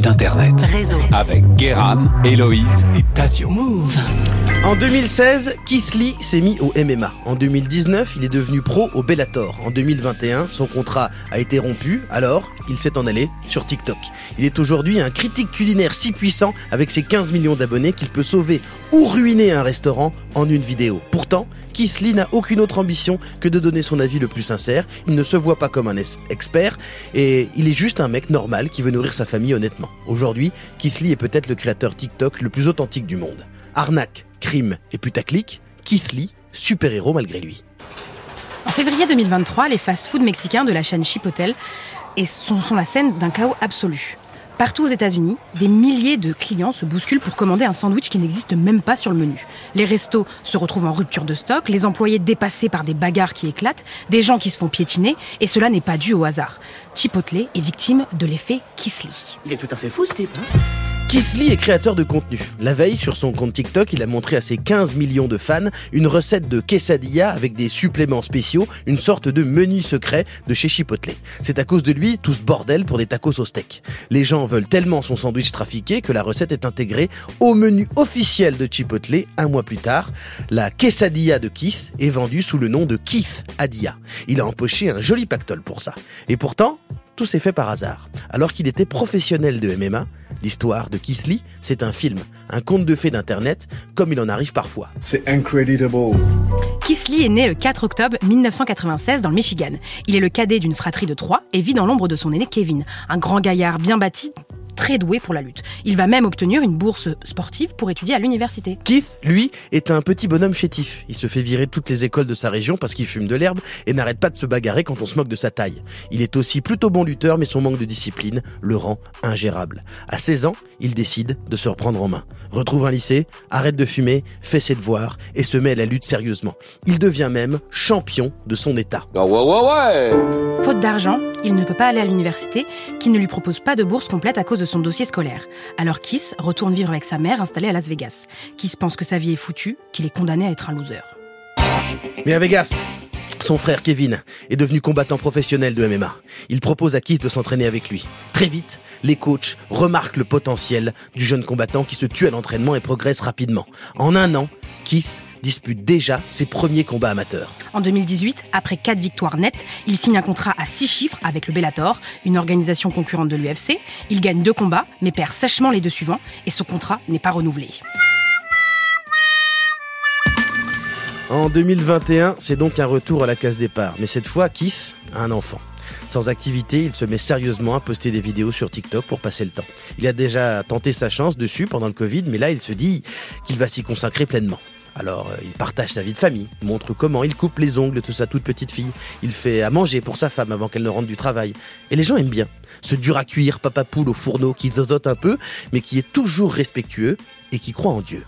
d'Internet. Réseau. Avec Guéram, Héloïse et Tasio. Move. En 2016, Keith Lee s'est mis au MMA. En 2019, il est devenu pro au Bellator. En 2021, son contrat a été rompu, alors il s'est en allé sur TikTok. Il est aujourd'hui un critique culinaire si puissant avec ses 15 millions d'abonnés qu'il peut sauver ou ruiner un restaurant en une vidéo. Pourtant, Keith Lee n'a aucune autre ambition que de donner son avis le plus sincère. Il ne se voit pas comme un expert et il est juste un mec normal qui veut nourrir sa famille honnêtement. Aujourd'hui, Keith Lee est peut-être le créateur TikTok le plus authentique du monde. Arnaque, crime et putaclic, Keith Lee, super-héros malgré lui. En février 2023, les fast-food mexicains de la chaîne Chipotle et sont, sont la scène d'un chaos absolu. Partout aux États-Unis, des milliers de clients se bousculent pour commander un sandwich qui n'existe même pas sur le menu. Les restos se retrouvent en rupture de stock, les employés dépassés par des bagarres qui éclatent, des gens qui se font piétiner, et cela n'est pas dû au hasard. Chipotle est victime de l'effet Kisly. Il est tout à fait fou, ce type. hein? Keith Lee est créateur de contenu. La veille, sur son compte TikTok, il a montré à ses 15 millions de fans une recette de quesadilla avec des suppléments spéciaux, une sorte de menu secret de chez Chipotle. C'est à cause de lui tout ce bordel pour des tacos au steak. Les gens veulent tellement son sandwich trafiqué que la recette est intégrée au menu officiel de Chipotle un mois plus tard. La quesadilla de Keith est vendue sous le nom de Keith Adia. Il a empoché un joli pactole pour ça. Et pourtant, tout s'est fait par hasard. Alors qu'il était professionnel de MMA, l'histoire de Keith Lee, c'est un film, un conte de fées d'Internet, comme il en arrive parfois. C'est incredible. Kisly est né le 4 octobre 1996 dans le Michigan. Il est le cadet d'une fratrie de trois et vit dans l'ombre de son aîné Kevin, un grand gaillard bien bâti, très doué pour la lutte. Il va même obtenir une bourse sportive pour étudier à l'université. Keith, lui, est un petit bonhomme chétif. Il se fait virer de toutes les écoles de sa région parce qu'il fume de l'herbe et n'arrête pas de se bagarrer quand on se moque de sa taille. Il est aussi plutôt bon lutteur, mais son manque de discipline le rend ingérable. À 16 ans, il décide de se reprendre en main. Retrouve un lycée, arrête de fumer, fait ses devoirs et se met à la lutte sérieusement. Il devient même champion de son état. Ah ouais, ouais, ouais Faute d'argent, il ne peut pas aller à l'université, qui ne lui propose pas de bourse complète à cause de son dossier scolaire. Alors Kiss retourne vivre avec sa mère installée à Las Vegas. Kiss pense que sa vie est foutue, qu'il est condamné à être un loser. Mais à Vegas, son frère Kevin est devenu combattant professionnel de MMA. Il propose à Keith de s'entraîner avec lui. Très vite, les coachs remarquent le potentiel du jeune combattant qui se tue à l'entraînement et progresse rapidement. En un an, Keith dispute déjà ses premiers combats amateurs. En 2018, après 4 victoires nettes, il signe un contrat à 6 chiffres avec le Bellator, une organisation concurrente de l'UFC. Il gagne deux combats, mais perd sèchement les deux suivants, et son contrat n'est pas renouvelé. En 2021, c'est donc un retour à la case départ. Mais cette fois, Keith a un enfant. Sans activité, il se met sérieusement à poster des vidéos sur TikTok pour passer le temps. Il a déjà tenté sa chance dessus pendant le Covid, mais là, il se dit qu'il va s'y consacrer pleinement. Alors, euh, il partage sa vie de famille, montre comment il coupe les ongles de sa toute petite fille. Il fait à manger pour sa femme avant qu'elle ne rentre du travail. Et les gens aiment bien. Ce dur à cuire papa poule au fourneau qui zozote un peu, mais qui est toujours respectueux et qui croit en Dieu.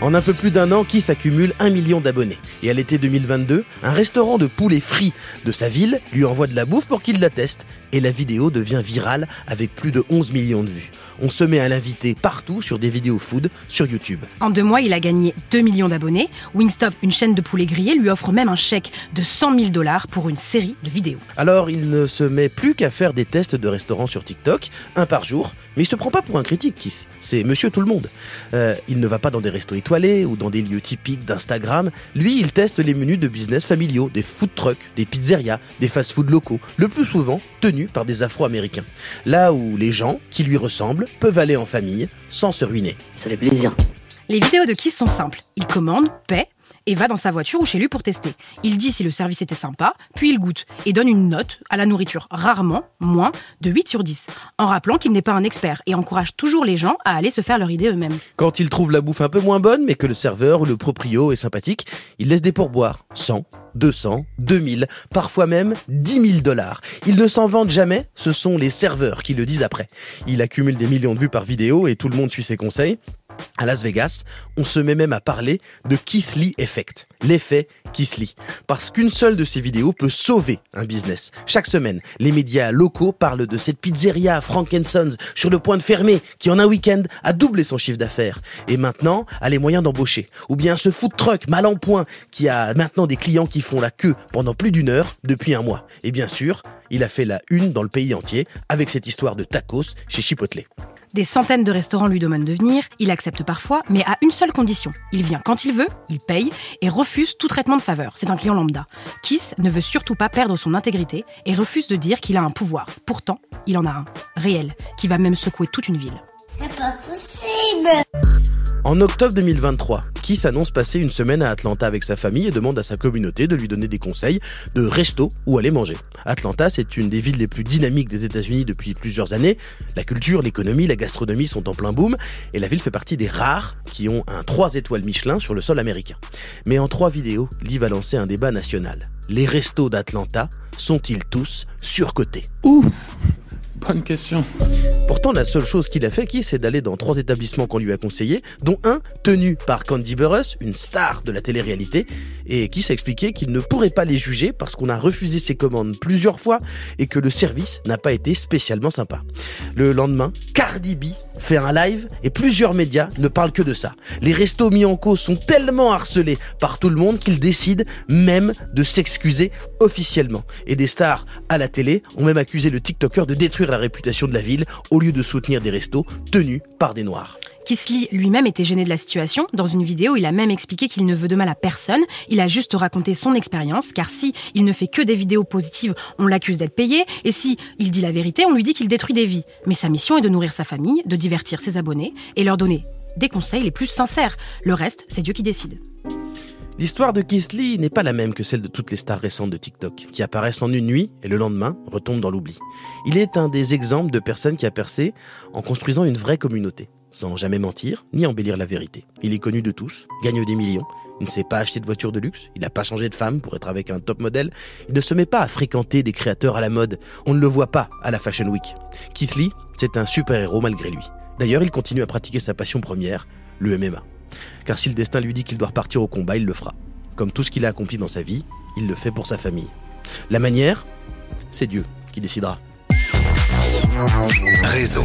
En un peu plus d'un an, Keith accumule un million d'abonnés. Et à l'été 2022, un restaurant de poulet frit de sa ville lui envoie de la bouffe pour qu'il la teste. Et la vidéo devient virale avec plus de 11 millions de vues. On se met à l'inviter partout sur des vidéos food sur YouTube. En deux mois, il a gagné 2 millions d'abonnés. Wingstop, une chaîne de poulet grillé, lui offre même un chèque de 100 000 dollars pour une série de vidéos. Alors il ne se met plus qu'à faire des tests de restaurants sur TikTok, un par jour, mais il se prend pas pour un critique, Keith. C'est monsieur tout le monde. Euh, il ne va pas dans des restos étoilés ou dans des lieux typiques d'Instagram. Lui, il teste les menus de business familiaux, des food trucks, des pizzerias, des fast-food locaux, le plus souvent tenus par des Afro-Américains. Là où les gens qui lui ressemblent peuvent aller en famille sans se ruiner. Ça fait plaisir. Les vidéos de Kiss sont simples. Il commande, paie et va dans sa voiture ou chez lui pour tester. Il dit si le service était sympa, puis il goûte et donne une note à la nourriture, rarement moins de 8 sur 10, en rappelant qu'il n'est pas un expert et encourage toujours les gens à aller se faire leur idée eux-mêmes. Quand il trouve la bouffe un peu moins bonne, mais que le serveur ou le proprio est sympathique, il laisse des pourboires. 100, 200, 2000, parfois même 10 000 dollars. Ils ne s'en vendent jamais, ce sont les serveurs qui le disent après. Il accumule des millions de vues par vidéo et tout le monde suit ses conseils. À Las Vegas, on se met même à parler de Keith Lee Effect, l'effet Keith Lee. Parce qu'une seule de ces vidéos peut sauver un business. Chaque semaine, les médias locaux parlent de cette pizzeria Frankensons sur le point de fermer, qui en un week-end a doublé son chiffre d'affaires. Et maintenant, a les moyens d'embaucher. Ou bien ce food truck mal en point, qui a maintenant des clients qui font la queue pendant plus d'une heure depuis un mois. Et bien sûr, il a fait la une dans le pays entier avec cette histoire de tacos chez Chipotle. Des centaines de restaurants lui demandent de venir, il accepte parfois, mais à une seule condition. Il vient quand il veut, il paye et refuse tout traitement de faveur. C'est un client lambda. Kiss ne veut surtout pas perdre son intégrité et refuse de dire qu'il a un pouvoir. Pourtant, il en a un, réel, qui va même secouer toute une ville. C'est pas possible En octobre 2023, Keith annonce passer une semaine à Atlanta avec sa famille et demande à sa communauté de lui donner des conseils de resto où aller manger. Atlanta, c'est une des villes les plus dynamiques des États-Unis depuis plusieurs années. La culture, l'économie, la gastronomie sont en plein boom et la ville fait partie des rares qui ont un 3 étoiles Michelin sur le sol américain. Mais en trois vidéos, Lee va lancer un débat national. Les restos d'Atlanta sont-ils tous surcotés? Ouh Bonne question. Pourtant, la seule chose qu'il a fait, qui, c'est d'aller dans trois établissements qu'on lui a conseillés, dont un tenu par Candy Burrus, une star de la télé-réalité, et qui s'est expliqué qu'il ne pourrait pas les juger parce qu'on a refusé ses commandes plusieurs fois et que le service n'a pas été spécialement sympa. Le lendemain, Cardi B fait un live et plusieurs médias ne parlent que de ça. Les restos mis en cause sont tellement harcelés par tout le monde qu'ils décident même de s'excuser officiellement. Et des stars à la télé ont même accusé le TikToker de détruire la réputation de la ville au de soutenir des restos tenus par des noirs. Kisly lui-même était gêné de la situation. Dans une vidéo, il a même expliqué qu'il ne veut de mal à personne. Il a juste raconté son expérience, car si il ne fait que des vidéos positives, on l'accuse d'être payé, et si il dit la vérité, on lui dit qu'il détruit des vies. Mais sa mission est de nourrir sa famille, de divertir ses abonnés et leur donner des conseils les plus sincères. Le reste, c'est Dieu qui décide. L'histoire de Keith Lee n'est pas la même que celle de toutes les stars récentes de TikTok, qui apparaissent en une nuit et le lendemain retombent dans l'oubli. Il est un des exemples de personnes qui a percé en construisant une vraie communauté, sans jamais mentir ni embellir la vérité. Il est connu de tous, gagne des millions, il ne s'est pas acheté de voiture de luxe, il n'a pas changé de femme pour être avec un top modèle, il ne se met pas à fréquenter des créateurs à la mode, on ne le voit pas à la Fashion Week. Keith Lee, c'est un super-héros malgré lui. D'ailleurs, il continue à pratiquer sa passion première, le MMA. Car si le destin lui dit qu'il doit repartir au combat, il le fera. Comme tout ce qu'il a accompli dans sa vie, il le fait pour sa famille. La manière, c'est Dieu qui décidera. Réseau.